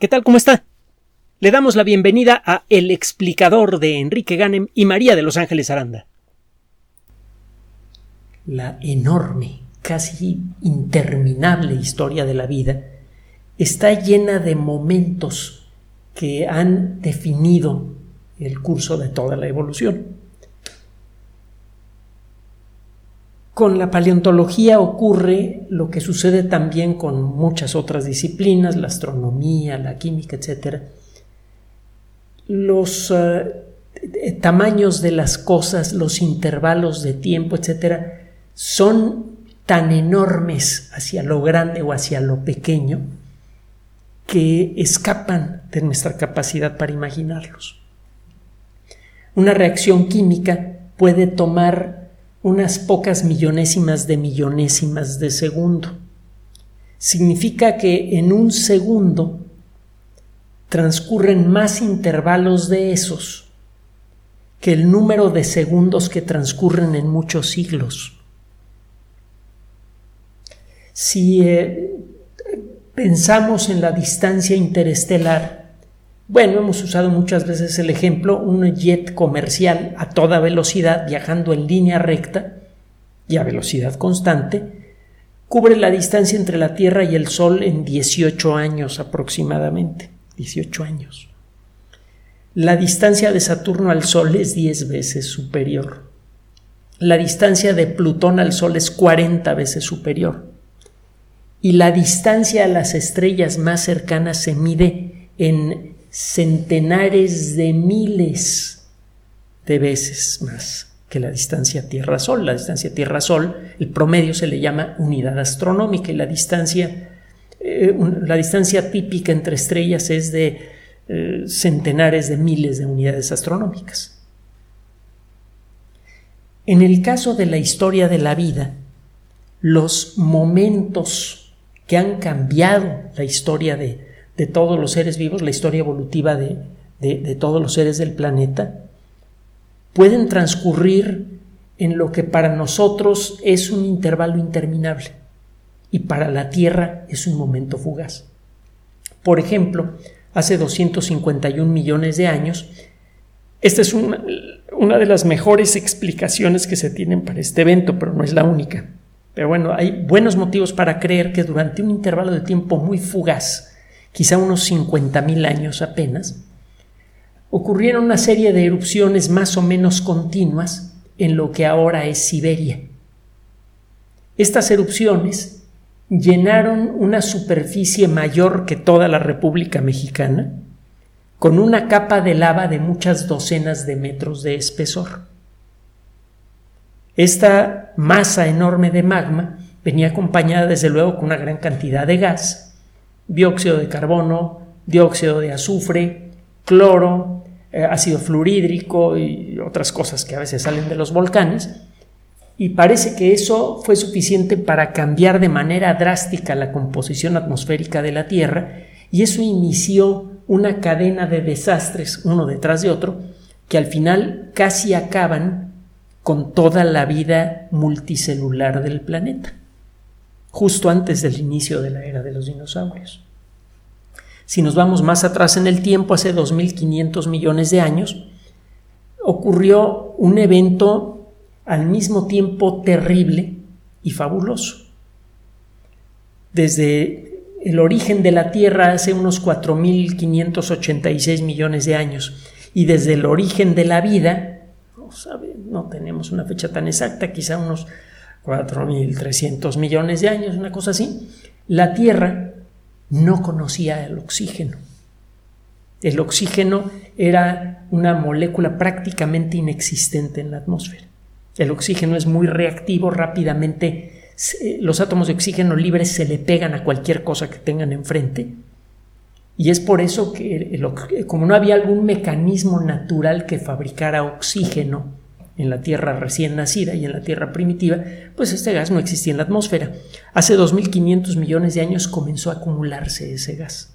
¿Qué tal? ¿Cómo está? Le damos la bienvenida a El explicador de Enrique Ganem y María de Los Ángeles Aranda. La enorme, casi interminable historia de la vida está llena de momentos que han definido el curso de toda la evolución. Con la paleontología ocurre lo que sucede también con muchas otras disciplinas, la astronomía, la química, etc. Los eh, tamaños de las cosas, los intervalos de tiempo, etc., son tan enormes hacia lo grande o hacia lo pequeño que escapan de nuestra capacidad para imaginarlos. Una reacción química puede tomar unas pocas millonésimas de millonésimas de segundo. Significa que en un segundo transcurren más intervalos de esos que el número de segundos que transcurren en muchos siglos. Si eh, pensamos en la distancia interestelar, bueno, hemos usado muchas veces el ejemplo, un jet comercial a toda velocidad viajando en línea recta y a velocidad constante, cubre la distancia entre la Tierra y el Sol en 18 años aproximadamente. 18 años. La distancia de Saturno al Sol es 10 veces superior. La distancia de Plutón al Sol es 40 veces superior. Y la distancia a las estrellas más cercanas se mide en centenares de miles de veces más que la distancia Tierra-Sol. La distancia Tierra-Sol, el promedio se le llama unidad astronómica y la distancia, eh, la distancia típica entre estrellas es de eh, centenares de miles de unidades astronómicas. En el caso de la historia de la vida, los momentos que han cambiado la historia de, de todos los seres vivos, la historia evolutiva de, de, todos los seres del planeta, pueden transcurrir en lo que para nosotros es un intervalo interminable y para la Tierra es un momento fugaz. Por ejemplo, hace 251 millones de años, esta es una, una, de las mejores explicaciones que se tienen para este evento, pero no es la única. Pero bueno, hay buenos motivos para creer que durante un intervalo de tiempo muy fugaz, quizá unos 50.000 años apenas, ocurrieron una serie de erupciones más o menos continuas en lo que ahora es Siberia. Estas erupciones llenaron una superficie mayor que toda la República Mexicana, con una capa de lava de muchas docenas de metros de espesor. Esta masa enorme de magma venía acompañada desde luego con una gran cantidad de gas, dióxido de carbono, dióxido de azufre, cloro, eh, ácido fluorhídrico y otras cosas que a veces salen de los volcanes. Y parece que eso fue suficiente para cambiar de manera drástica la composición atmosférica de la Tierra y eso inició una cadena de desastres uno detrás de otro que al final casi acaban con toda la vida multicelular del planeta justo antes del inicio de la era de los dinosaurios. Si nos vamos más atrás en el tiempo, hace 2.500 millones de años, ocurrió un evento al mismo tiempo terrible y fabuloso. Desde el origen de la Tierra hace unos 4.586 millones de años y desde el origen de la vida, no, no tenemos una fecha tan exacta, quizá unos 4.300 millones de años, una cosa así, la Tierra no conocía el oxígeno. El oxígeno era una molécula prácticamente inexistente en la atmósfera. El oxígeno es muy reactivo, rápidamente los átomos de oxígeno libres se le pegan a cualquier cosa que tengan enfrente. Y es por eso que, como no había algún mecanismo natural que fabricara oxígeno, en la Tierra recién nacida y en la Tierra primitiva, pues este gas no existía en la atmósfera. Hace 2.500 millones de años comenzó a acumularse ese gas.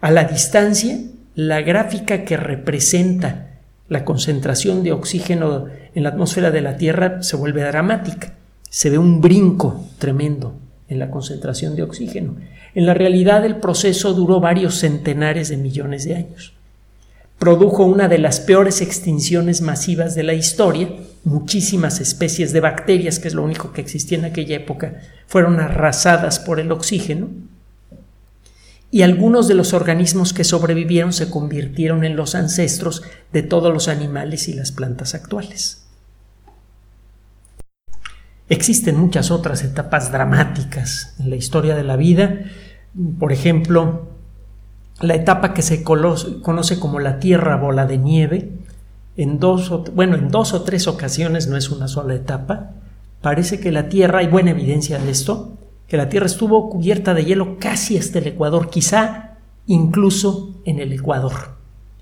A la distancia, la gráfica que representa la concentración de oxígeno en la atmósfera de la Tierra se vuelve dramática. Se ve un brinco tremendo en la concentración de oxígeno. En la realidad el proceso duró varios centenares de millones de años. Produjo una de las peores extinciones masivas de la historia. Muchísimas especies de bacterias, que es lo único que existía en aquella época, fueron arrasadas por el oxígeno. Y algunos de los organismos que sobrevivieron se convirtieron en los ancestros de todos los animales y las plantas actuales. Existen muchas otras etapas dramáticas en la historia de la vida, por ejemplo, la etapa que se conoce como la Tierra bola de nieve, en dos o, bueno, en dos o tres ocasiones no es una sola etapa. Parece que la Tierra, hay buena evidencia de esto, que la Tierra estuvo cubierta de hielo casi hasta el Ecuador, quizá incluso en el Ecuador.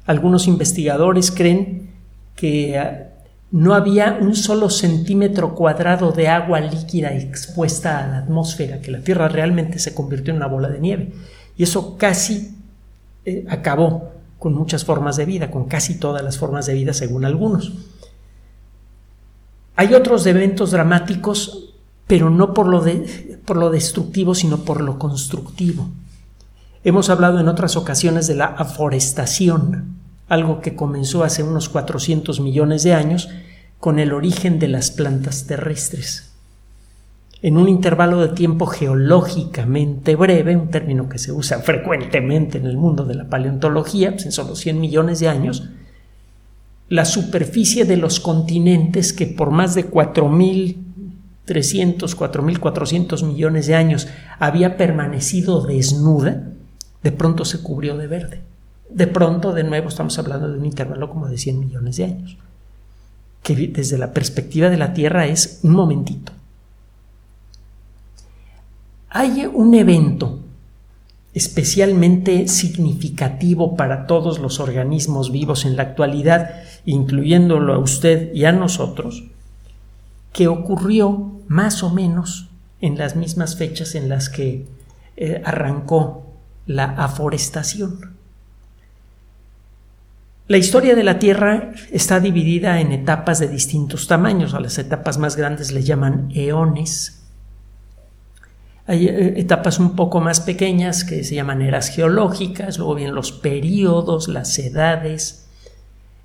Algunos investigadores creen que ah, no había un solo centímetro cuadrado de agua líquida expuesta a la atmósfera, que la Tierra realmente se convirtió en una bola de nieve. Y eso casi eh, acabó con muchas formas de vida, con casi todas las formas de vida según algunos. Hay otros eventos dramáticos, pero no por lo, por lo destructivo, sino por lo constructivo. Hemos hablado en otras ocasiones de la aforestación, algo que comenzó hace unos 400 millones de años con el origen de las plantas terrestres. En un intervalo de tiempo geológicamente breve, un término que se usa frecuentemente en el mundo de la paleontología, pues en solo 100 millones de años, la superficie de los continentes que por más de 4.300, 4.400 millones de años había permanecido desnuda, de pronto se cubrió de verde. De pronto, de nuevo, estamos hablando de un intervalo como de 100 millones de años, que desde la perspectiva de la Tierra es un momentito. Hay un evento especialmente significativo para todos los organismos vivos en la actualidad, incluyéndolo a usted y a nosotros, que ocurrió más o menos en las mismas fechas en las que eh, arrancó la aforestación. La historia de la Tierra está dividida en etapas de distintos tamaños. A las etapas más grandes le llaman eones. Hay eh, etapas un poco más pequeñas que se llaman eras geológicas, luego vienen los periodos, las edades.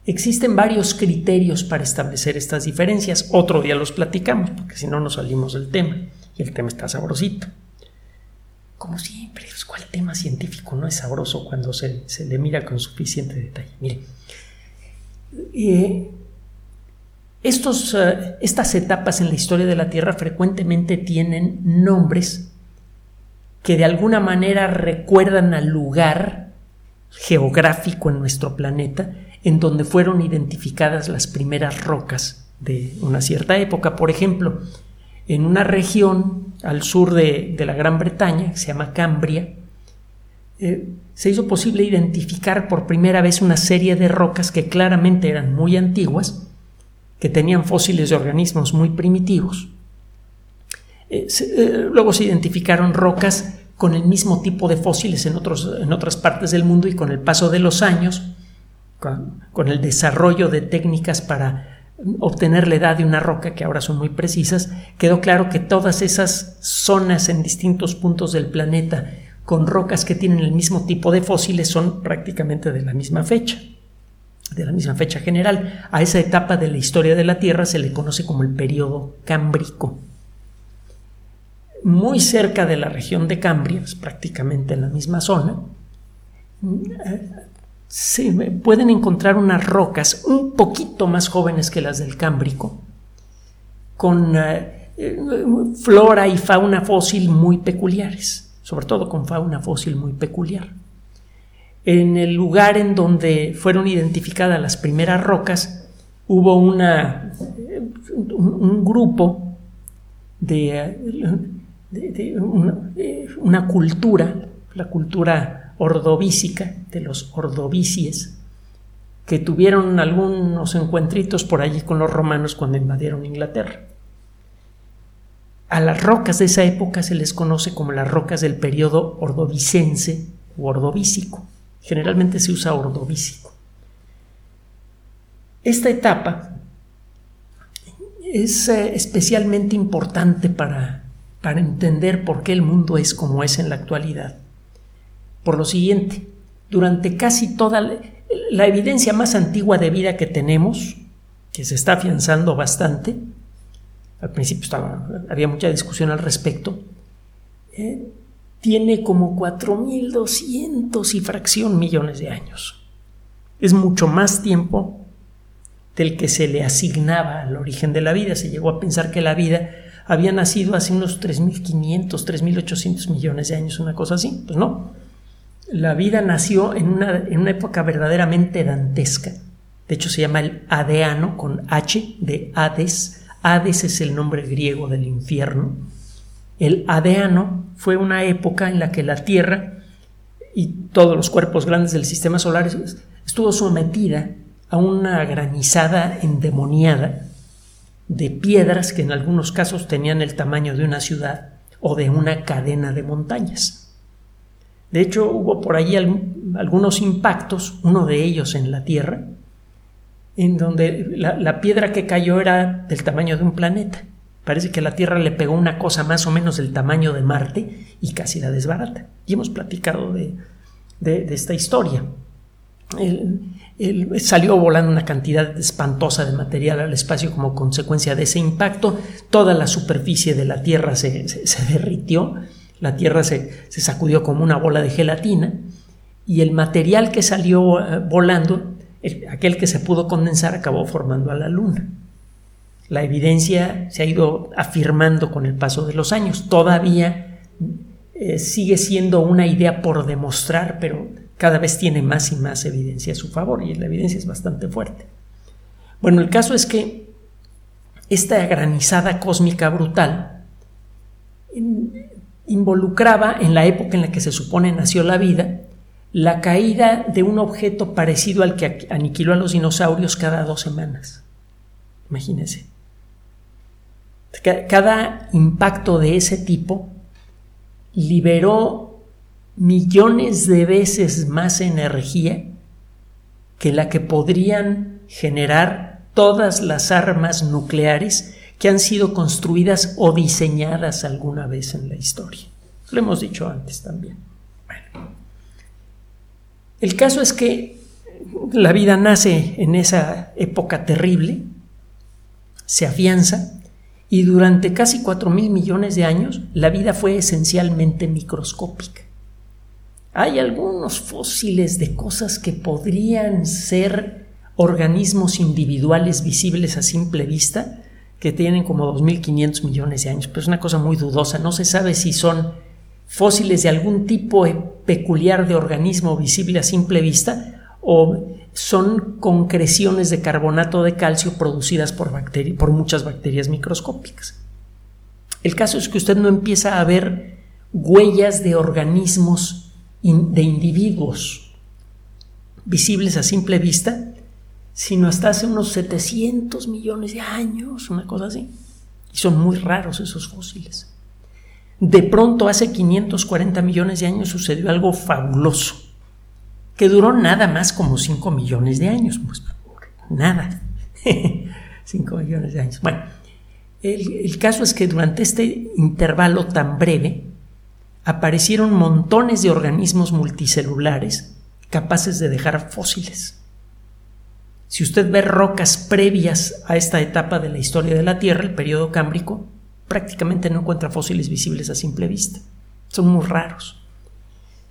Existen varios criterios para establecer estas diferencias. Otro día los platicamos, porque si no nos salimos del tema. Y el tema está sabrosito como siempre, pues, ¿cuál tema científico no es sabroso cuando se, le mira con suficiente detalle? Mire, eh, estos, eh, estas etapas en la historia de la Tierra frecuentemente tienen nombres que de alguna manera recuerdan al lugar geográfico en nuestro planeta en donde fueron identificadas las primeras rocas de una cierta época. Por ejemplo, en una región al sur de, la Gran Bretaña, que se llama Cambria, eh, se hizo posible identificar por primera vez una serie de rocas que claramente eran muy antiguas, que tenían fósiles de organismos muy primitivos. Eh, eh, luego se identificaron rocas con el mismo tipo de fósiles en, otras partes del mundo y con el paso de los años, con el desarrollo de técnicas para obtener la edad de una roca, que ahora son muy precisas, quedó claro que todas esas zonas en distintos puntos del planeta con rocas que tienen el mismo tipo de fósiles son prácticamente de la misma fecha, de la misma fecha general. A esa etapa de la historia de la Tierra se le conoce como el periodo cámbrico. Muy cerca de la región de Cambria, prácticamente en la misma zona, se pueden encontrar unas rocas un poquito más jóvenes que las del Cámbrico, con eh, flora y fauna fósil muy peculiares, sobre todo con fauna fósil muy peculiar. En el lugar en donde fueron identificadas las primeras rocas, hubo una, un, grupo de, una cultura, la cultura ordovícica, de los ordovícies, que tuvieron algunos encuentritos por allí con los romanos cuando invadieron Inglaterra. A las rocas de esa época se les conoce como las rocas del periodo ordovicense o ordovícico. Generalmente se usa ordovícico. Esta etapa es eh, especialmente importante para para entender por qué el mundo es como es en la actualidad. Por lo siguiente, durante casi toda la, evidencia más antigua de vida que tenemos, que se está afianzando bastante, al principio estaba, había mucha discusión al respecto, eh, tiene como 4.200 y fracción millones de años. Es mucho más tiempo del que se le asignaba al origen de la vida. Se llegó a pensar que la vida había nacido hace unos 3.500, 3.800 millones de años, una cosa así. Pues no. La vida nació en una, en una época verdaderamente dantesca. De hecho, se llama el Adeano con H de Hades. Hades es el nombre griego del infierno. El Adeano fue una época en la que la Tierra y todos los cuerpos grandes del sistema solar estuvo sometida a una granizada endemoniada de piedras que en algunos casos tenían el tamaño de una ciudad o de una cadena de montañas. De hecho, hubo por allí algunos impactos, uno de ellos en la Tierra, en donde la piedra que cayó era del tamaño de un planeta. Parece que la Tierra le pegó una cosa más o menos del tamaño de Marte y casi la desbarata. Y hemos platicado de, esta historia. Salió volando una cantidad espantosa de material al espacio como consecuencia de ese impacto. Toda la superficie de la Tierra se, derritió. La Tierra se, sacudió como una bola de gelatina. Y el material que salió eh, volando, aquel que se pudo condensar, acabó formando a la Luna. La evidencia se ha ido afirmando con el paso de los años. Todavía eh, sigue siendo una idea por demostrar, pero cada vez tiene más y más evidencia a su favor y la evidencia es bastante fuerte. Bueno, el caso es que esta granizada cósmica brutal involucraba en la época en la que se supone nació la vida la caída de un objeto parecido al que aniquiló a los dinosaurios cada dos semanas. Imagínense. Cada impacto de ese tipo liberó millones de veces más energía que la que podrían generar todas las armas nucleares que han sido construidas o diseñadas alguna vez en la historia. Lo hemos dicho antes también. El caso es que la vida nace en esa época terrible, se afianza, y durante casi 4 mil millones de años la vida fue esencialmente microscópica. Hay algunos fósiles de cosas que podrían ser organismos individuales visibles a simple vista, que tienen como 2.500 millones de años, pero es una cosa muy dudosa. No se sabe si son fósiles de algún tipo peculiar de organismo visible a simple vista o son concreciones de carbonato de calcio producidas por, por muchas bacterias microscópicas. El caso es que usted no empieza a ver huellas de organismos de individuos visibles a simple vista, sino hasta hace unos 700 millones de años, una cosa así. Y son muy raros esos fósiles. De pronto, hace 540 millones de años sucedió algo fabuloso que duró nada más como 5 millones de años. Pues nada. 5 millones de años. Bueno, el, caso es que durante este intervalo tan breve aparecieron montones de organismos multicelulares capaces de dejar fósiles. Si usted ve rocas previas a esta etapa de la historia de la Tierra, el periodo cámbrico, prácticamente no encuentra fósiles visibles a simple vista. Son muy raros.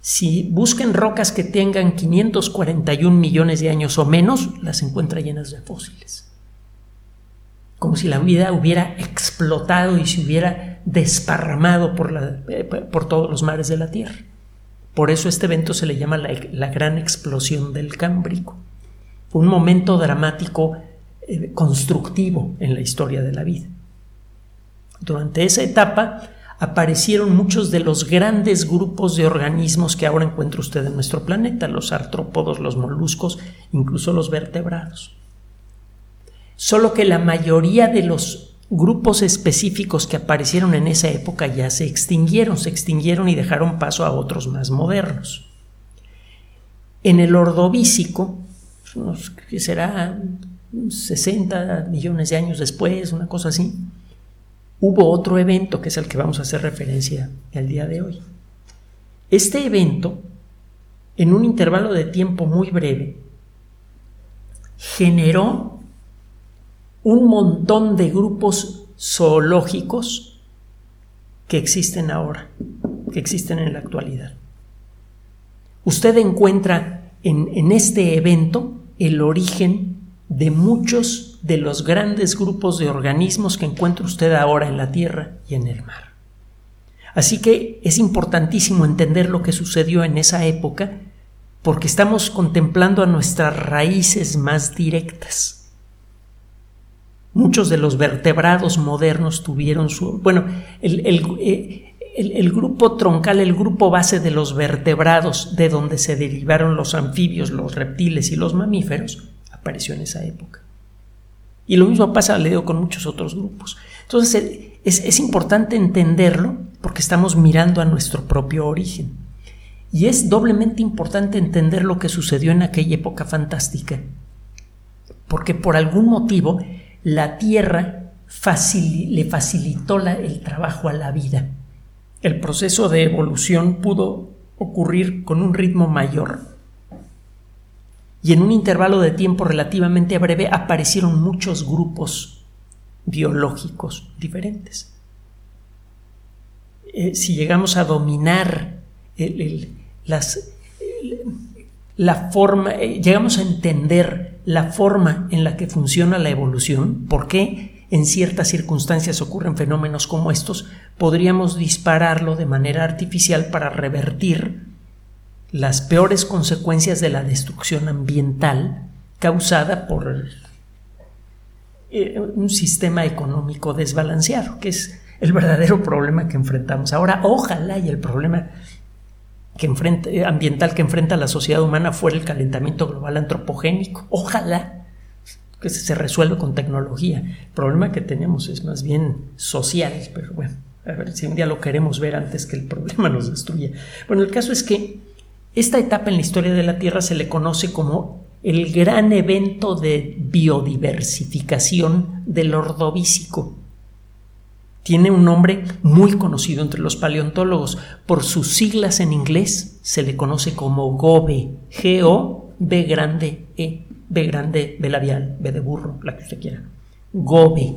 Si buscan rocas que tengan 541 millones de años o menos, las encuentra llenas de fósiles. Como si la vida hubiera explotado y se hubiera desparramado por, eh, por todos los mares de la Tierra. Por eso este evento se le llama la, la gran explosión del Cámbrico. Un momento dramático eh, constructivo en la historia de la vida. Durante esa etapa, aparecieron muchos de los grandes grupos de organismos que ahora encuentra usted en nuestro planeta, los artrópodos, los moluscos, incluso los vertebrados. Solo que la mayoría de los grupos específicos que aparecieron en esa época ya se extinguieron, se extinguieron y dejaron paso a otros más modernos. En el ordovícico, que será 60 millones de años después, una cosa así, hubo otro evento que es el que vamos a hacer referencia el día de hoy. Este evento, en un intervalo de tiempo muy breve, generó un montón de grupos zoológicos que existen ahora, que existen en la actualidad. Usted encuentra en, en este evento el origen de muchos de los grandes grupos de organismos que encuentra usted ahora en la Tierra y en el mar. Así que es importantísimo entender lo que sucedió en esa época porque estamos contemplando a nuestras raíces más directas. Muchos de los vertebrados modernos tuvieron su... Bueno, el, eh, el, grupo troncal, el grupo base de los vertebrados, de donde se derivaron los anfibios, los reptiles y los mamíferos, apareció en esa época. Y lo mismo pasa, leo, con muchos otros grupos. Entonces, es, importante entenderlo porque estamos mirando a nuestro propio origen. Y es doblemente importante entender lo que sucedió en aquella época fantástica, porque por algún motivo la Tierra le facilitó el trabajo a la vida. El proceso de evolución pudo ocurrir con un ritmo mayor. Y en un intervalo de tiempo relativamente breve aparecieron muchos grupos biológicos diferentes. Eh, si llegamos a dominar las, la forma, eh, llegamos a entender la forma en la que funciona la evolución, por qué en ciertas circunstancias ocurren fenómenos como estos, podríamos dispararlo de manera artificial para revertir las peores consecuencias de la destrucción ambiental causada por eh, un sistema económico desbalanceado, que es el verdadero problema que enfrentamos. Ahora, ojalá y el problema que enfrenta, eh, ambiental que enfrenta la sociedad humana fuera el calentamiento global antropogénico. Ojalá que se resuelva con tecnología. El problema que tenemos es más bien social, pero bueno, a ver si un día lo queremos ver antes que el problema nos destruya. Bueno, el caso es que esta etapa en la historia de la Tierra se le conoce como el gran evento de biodiversificación del ordovícico. Tiene un nombre muy conocido entre los paleontólogos. Por sus siglas en inglés se le conoce como GOBE. G-O-B grande E. B grande, B labial, B de burro, la que usted quiera. GOBE.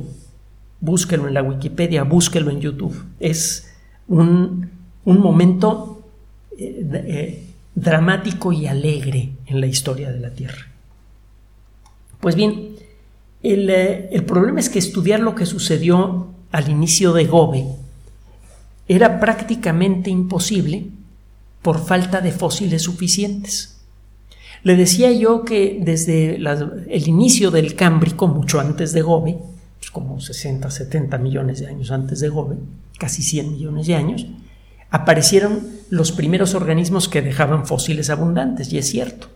Búsquelo en la Wikipedia, búsquelo en YouTube. Es un, momento eh, eh, dramático y alegre en la historia de la Tierra. Pues bien, eh, el, problema es que estudiar lo que sucedió al inicio de Gobe era prácticamente imposible por falta de fósiles suficientes. Le decía yo que desde el inicio del Cámbrico, mucho antes de Gobe, pues como 60, 70 millones de años antes de Gobe, casi 100 millones de años, aparecieron los primeros organismos que dejaban fósiles abundantes, y es cierto.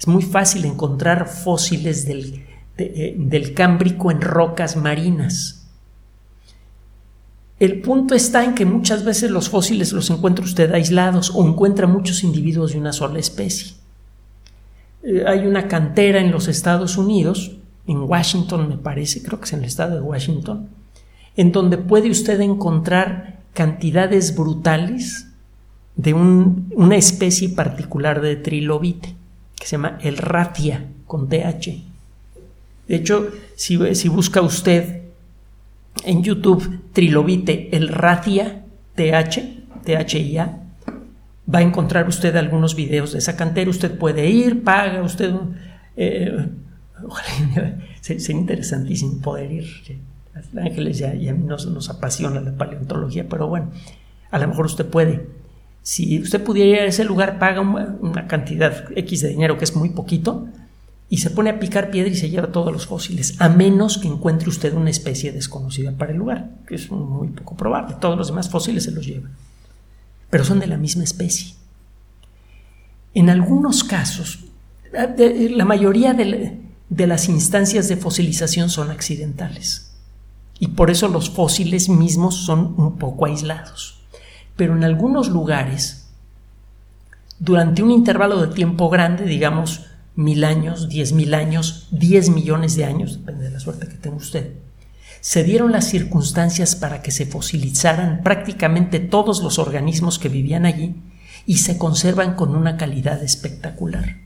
Es muy fácil encontrar fósiles del, eh, del Cámbrico en rocas marinas. El punto está en que muchas veces los fósiles los encuentra usted aislados o encuentra muchos individuos de una sola especie. Eh, hay una cantera en los Estados Unidos, en Washington me parece, creo que es en el estado de Washington, en donde puede usted encontrar cantidades brutales de una especie particular de trilobite que se llama el ratia con TH. De hecho, si, si busca usted en YouTube trilobite el ratia TH, THIA, va a encontrar usted algunos videos de esa cantera. Usted puede ir, paga, usted. Eh, sería interesantísimo poder ir Ángeles ya, ya nos, nos apasiona la paleontología, pero bueno, a lo mejor usted puede. Si usted pudiera ir a ese lugar, paga una, cantidad X de dinero, que es muy poquito, y se pone a picar piedra y se lleva todos los fósiles, a menos que encuentre usted una especie desconocida para el lugar, que es muy poco probable. Todos los demás fósiles se los llevan, pero son de la misma especie. En algunos casos, la mayoría de las instancias de fosilización son accidentales y por eso los fósiles mismos son un poco aislados. Pero en algunos lugares, durante un intervalo de tiempo grande, digamos mil años, diez mil años, diez millones de años, depende de la suerte que tenga usted, se dieron las circunstancias para que se fosilizaran prácticamente todos los organismos que vivían allí y se conservan con una calidad espectacular.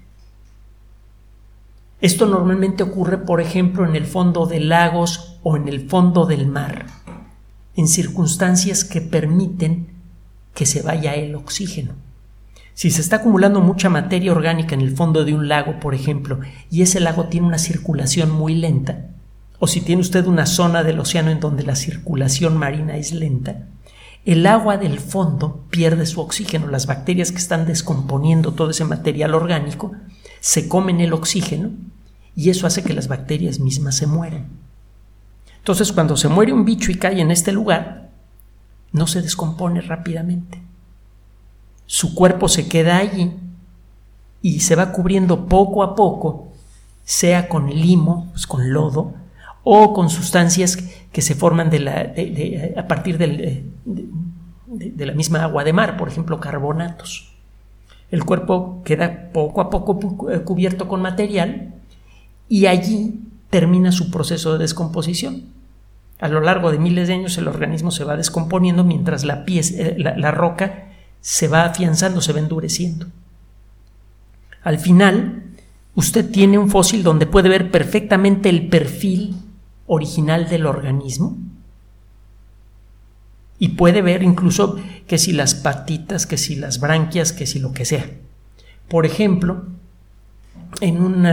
Esto normalmente ocurre, por ejemplo, en el fondo de lagos o en el fondo del mar, en circunstancias que permiten que se vaya el oxígeno. Si se está acumulando mucha materia orgánica en el fondo de un lago, por ejemplo, y ese lago tiene una circulación muy lenta, o si tiene usted una zona del océano en donde la circulación marina es lenta, el agua del fondo pierde su oxígeno. Las bacterias que están descomponiendo todo ese material orgánico se comen el oxígeno y eso hace que las bacterias mismas se mueran. Entonces, cuando se muere un bicho y cae en este lugar, no se descompone rápidamente. Su cuerpo se queda allí y se va cubriendo poco a poco, sea con limo, pues con lodo, o con sustancias que se forman a partir de, la misma agua de mar, por ejemplo, carbonatos. El cuerpo queda poco a poco cubierto con material y allí termina su proceso de descomposición. A lo largo de miles de años el organismo se va descomponiendo mientras la, eh, la roca se va afianzando, se va endureciendo. Al final, usted tiene un fósil donde puede ver perfectamente el perfil original del organismo y puede ver incluso que si las patitas, que si las branquias, que si lo que sea. Por ejemplo, en un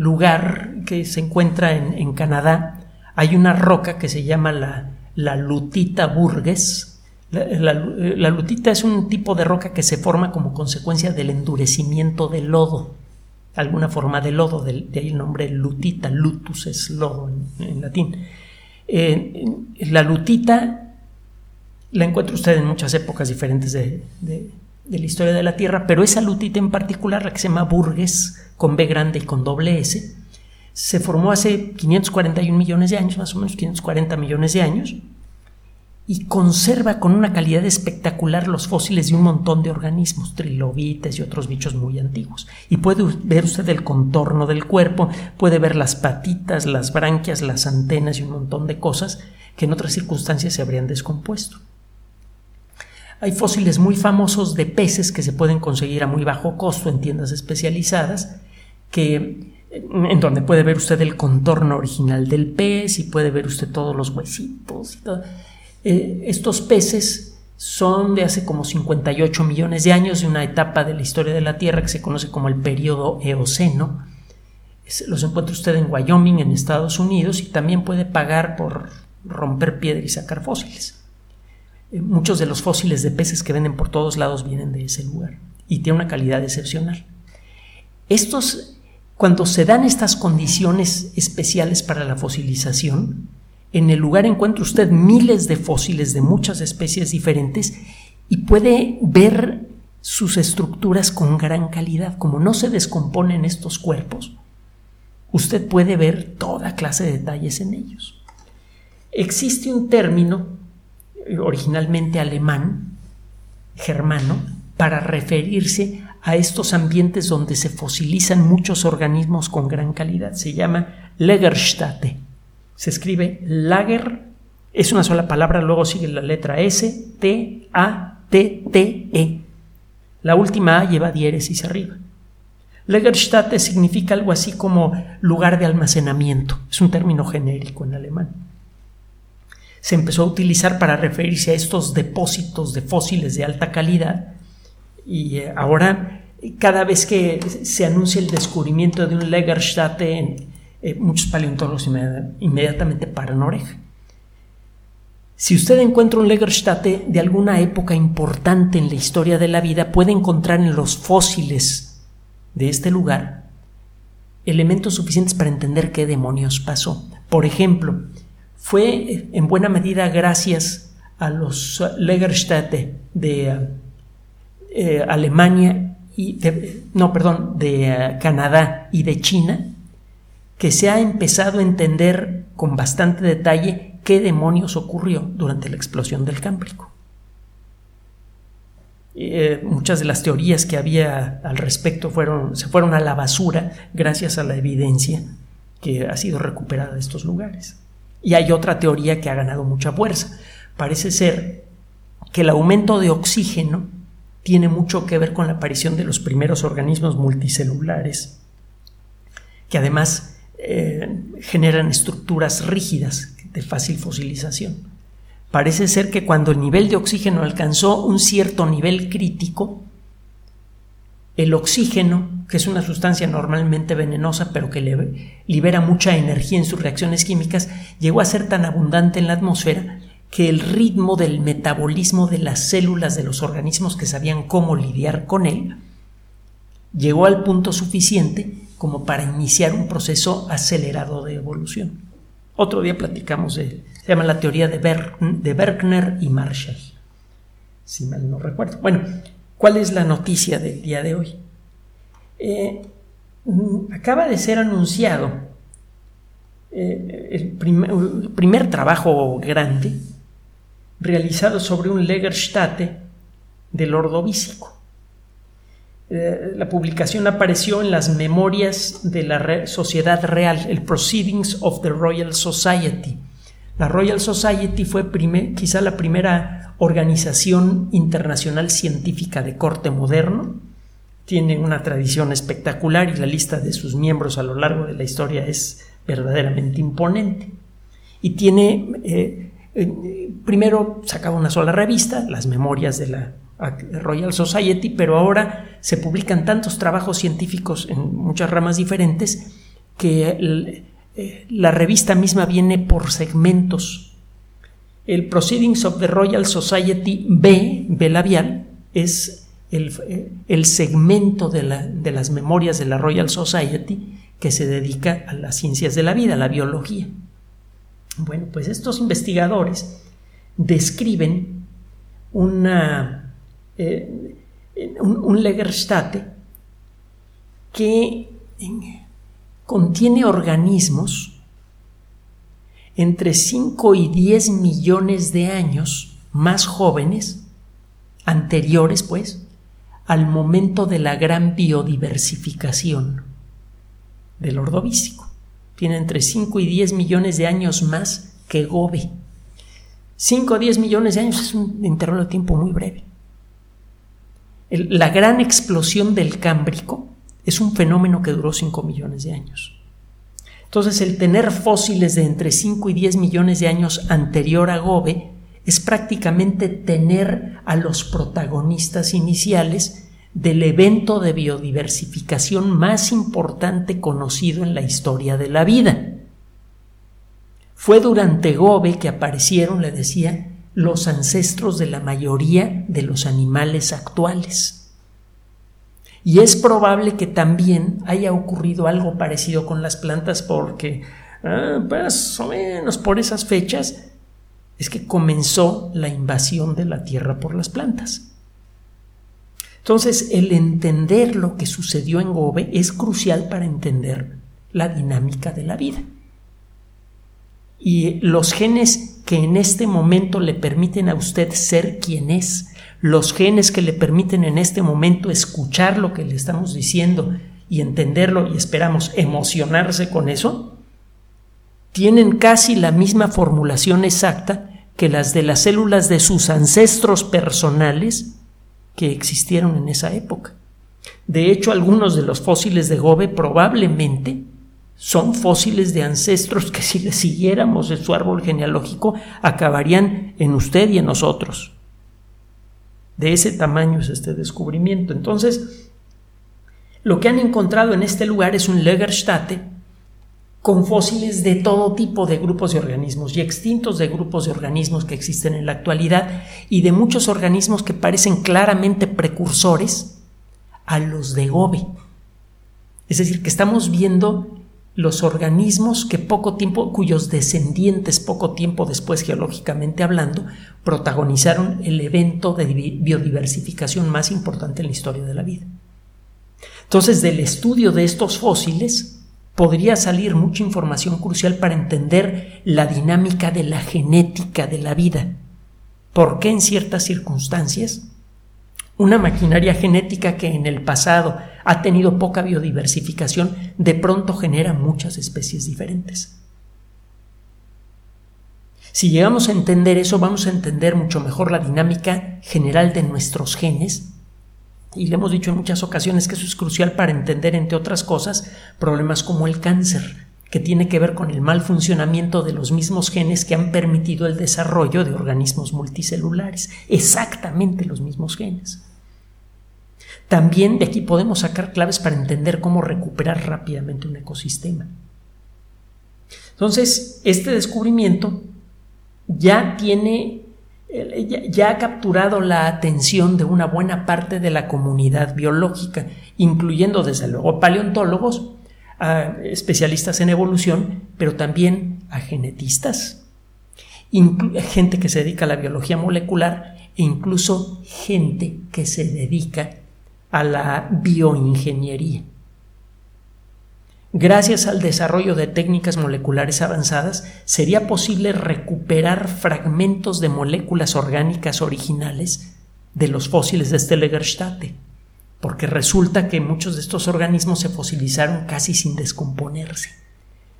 lugar que se encuentra en, Canadá hay una roca que se llama la, la lutita burgues. La, lutita es un tipo de roca que se forma como consecuencia del endurecimiento del lodo alguna forma de lodo, de, ahí el nombre lutita, lutus es lodo en, latín. Eh, la lutita la encuentra usted en muchas épocas diferentes de, la historia de la Tierra, pero esa lutita en particular, la que se llama Burgues, con B grande y con doble S, se formó hace 541 millones de años, más o menos 540 millones de años, y conserva con una calidad espectacular los fósiles de un montón de organismos, trilobites y otros bichos muy antiguos. Y puede ver usted el contorno del cuerpo, puede ver las patitas, las branquias, las antenas y un montón de cosas que en otras circunstancias se habrían descompuesto. Hay fósiles muy famosos de peces que se pueden conseguir a muy bajo costo en tiendas especializadas, que en donde puede ver usted el contorno original del pez y puede ver usted todos los huesitos y todo eh, estos peces son de hace como 58 millones de años, de una etapa de la historia de la Tierra que se conoce como el periodo Eoceno. los encuentra usted en Wyoming, en Estados Unidos, y también puede pagar por romper piedra y sacar fósiles. Eh, muchos de los fósiles de peces que venden por todos lados vienen de ese lugar y tiene una calidad excepcional. Estos, cuando se dan estas condiciones especiales para la fosilización, en el lugar encuentra usted miles de fósiles de muchas especies diferentes y puede ver sus estructuras con gran calidad. Como no se descomponen estos cuerpos, usted puede ver toda clase de detalles en ellos. Existe un término eh, originalmente alemán, germano, para referirse a estos ambientes donde se fosilizan muchos organismos con gran calidad. Se llama Legerstätte se escribe lager, es una sola palabra, luego sigue la letra S, T, A, T, T, E. La última A lleva diéresis arriba. Lagerstätte significa algo así como lugar de almacenamiento, es un término genérico en alemán. Se empezó a utilizar para referirse a estos depósitos de fósiles de alta calidad y eh, ahora cada vez que se anuncia el descubrimiento de un Lagerstätte en, eh, muchos paleontólogos inmediatamente paran oreja. Si usted encuentra un Legerstätte de alguna época importante en la historia de la vida, puede encontrar en los fósiles de este lugar elementos suficientes para entender qué demonios pasó. Por ejemplo, fue en buena medida gracias a los Legerstätte de eh, Alemania y no, perdón, de eh, Canadá y de China que se ha empezado a entender con bastante detalle qué demonios ocurrió durante la explosión del Cámbrico. Eh, muchas de las teorías que había al respecto fueron, se fueron a la basura gracias a la evidencia que ha sido recuperada de estos lugares. Y hay otra teoría que ha ganado mucha fuerza. Parece ser que el aumento de oxígeno tiene mucho que ver con la aparición de los primeros organismos multicelulares, que además eh, generan estructuras rígidas de fácil fosilización. Parece ser que cuando el nivel de oxígeno alcanzó un cierto nivel crítico, el oxígeno, que es una sustancia normalmente venenosa pero que libera mucha energía en sus reacciones químicas, llegó a ser tan abundante en la atmósfera que el ritmo del metabolismo de las células de los organismos que sabían cómo lidiar con él llegó al punto suficiente como para iniciar un proceso acelerado de evolución. Otro día platicamos de, se llama la teoría de, de Berkner y Marshall, si mal no recuerdo. Bueno, ¿cuál es la noticia del día de hoy? Eh, acaba de ser anunciado eh, el primer trabajo grande realizado sobre un Legerstate del Ordovícico. Eh, la publicación apareció en las memorias de la Sociedad Real, el Proceedings of the Royal Society. La Royal Society fue quizá la primera organización internacional científica de corte moderno. Tiene una tradición espectacular y la lista de sus miembros a lo largo de la historia es verdaderamente imponente. Y tiene eh, primero sacaba una sola revista, las memorias de la Royal Society, pero ahora se publican tantos trabajos científicos en muchas ramas diferentes que eh, la revista misma viene por segmentos. El Proceedings of the Royal Society B, B labial, es el, eh, segmento de, de las memorias de la Royal Society que se dedica a las ciencias de la vida, a la biología. Bueno, pues estos investigadores describen una, eh, un, un que contiene organismos entre 5 y 10 millones de años más jóvenes, anteriores pues, al momento de la gran biodiversificación del ordovícico tiene entre 5 y 10 millones de años más que Gobe. 5 o 10 millones de años es un intervalo de tiempo muy breve. La gran explosión del Cámbrico es un fenómeno que duró 5 millones de años. Entonces, el tener fósiles de entre 5 y 10 millones de años anterior a Gobe es prácticamente tener a los protagonistas iniciales del evento de biodiversificación más importante conocido en la historia de la vida. Fue durante Gobe que aparecieron, le decía, los ancestros de la mayoría de los animales actuales. Y es probable que también haya ocurrido algo parecido con las plantas porque ah, más o menos por esas fechas es que comenzó la invasión de la Tierra por las plantas. Entonces, el entender lo que sucedió en Gobe es crucial para entender la dinámica de la vida. Y los genes que en este momento le permiten a usted ser quien es, los genes que le permiten en este momento escuchar lo que le estamos diciendo y entenderlo y esperamos emocionarse con eso, tienen casi la misma formulación exacta que las de las células de sus ancestros personales que existieron en esa época. De hecho, algunos de los fósiles de Gobe probablemente son fósiles de ancestros que si le siguiéramos en su árbol genealógico acabarían en usted y en nosotros. De ese tamaño es este descubrimiento. Entonces, lo que han encontrado en este lugar es un Legerstate con fósiles de todo tipo de grupos de organismos y extintos de grupos de organismos que existen en la actualidad y de muchos organismos que parecen claramente precursores a los de Gobe. Es decir, que estamos viendo los organismos que poco tiempo, cuyos descendientes poco tiempo después geológicamente hablando, protagonizaron el evento de biodiversificación más importante en la historia de la vida. Entonces, del estudio de estos fósiles, podría salir mucha información crucial para entender la dinámica de la genética de la vida. ¿Por qué en ciertas circunstancias una maquinaria genética que en el pasado ha tenido poca biodiversificación de pronto genera muchas especies diferentes? Si llegamos a entender eso, vamos a entender mucho mejor la dinámica general de nuestros genes. Y le hemos dicho en muchas ocasiones que eso es crucial para entender, entre otras cosas, problemas como el cáncer, que tiene que ver con el mal funcionamiento de los mismos genes que han permitido el desarrollo de organismos multicelulares. Exactamente los mismos genes. También de aquí podemos sacar claves para entender cómo recuperar rápidamente un ecosistema. Entonces, este descubrimiento ya tiene, ya ha capturado la atención de una buena parte de la comunidad biológica, incluyendo desde luego paleontólogos, a especialistas en evolución, pero también a genetistas, gente que se dedica a la biología molecular e incluso gente que se dedica a la bioingeniería. Gracias al desarrollo de técnicas moleculares avanzadas, sería posible recuperar fragmentos de moléculas orgánicas originales de los fósiles de Stellegerstate, porque resulta que muchos de estos organismos se fosilizaron casi sin descomponerse.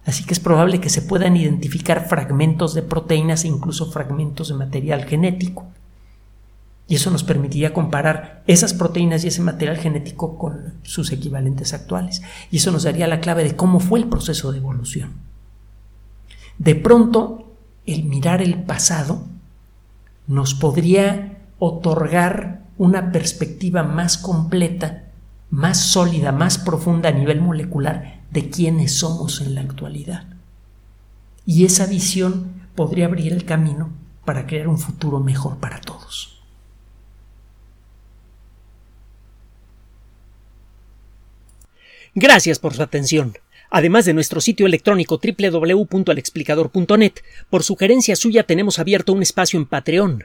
Así que es probable que se puedan identificar fragmentos de proteínas e incluso fragmentos de material genético. Y eso nos permitiría comparar esas proteínas y ese material genético con sus equivalentes actuales. Y eso nos daría la clave de cómo fue el proceso de evolución. De pronto, el mirar el pasado nos podría otorgar una perspectiva más completa, más sólida, más profunda a nivel molecular de quiénes somos en la actualidad. Y esa visión podría abrir el camino para crear un futuro mejor para todos. Gracias por su atención. Además de nuestro sitio electrónico www.alexplicador.net, por sugerencia suya tenemos abierto un espacio en Patreon,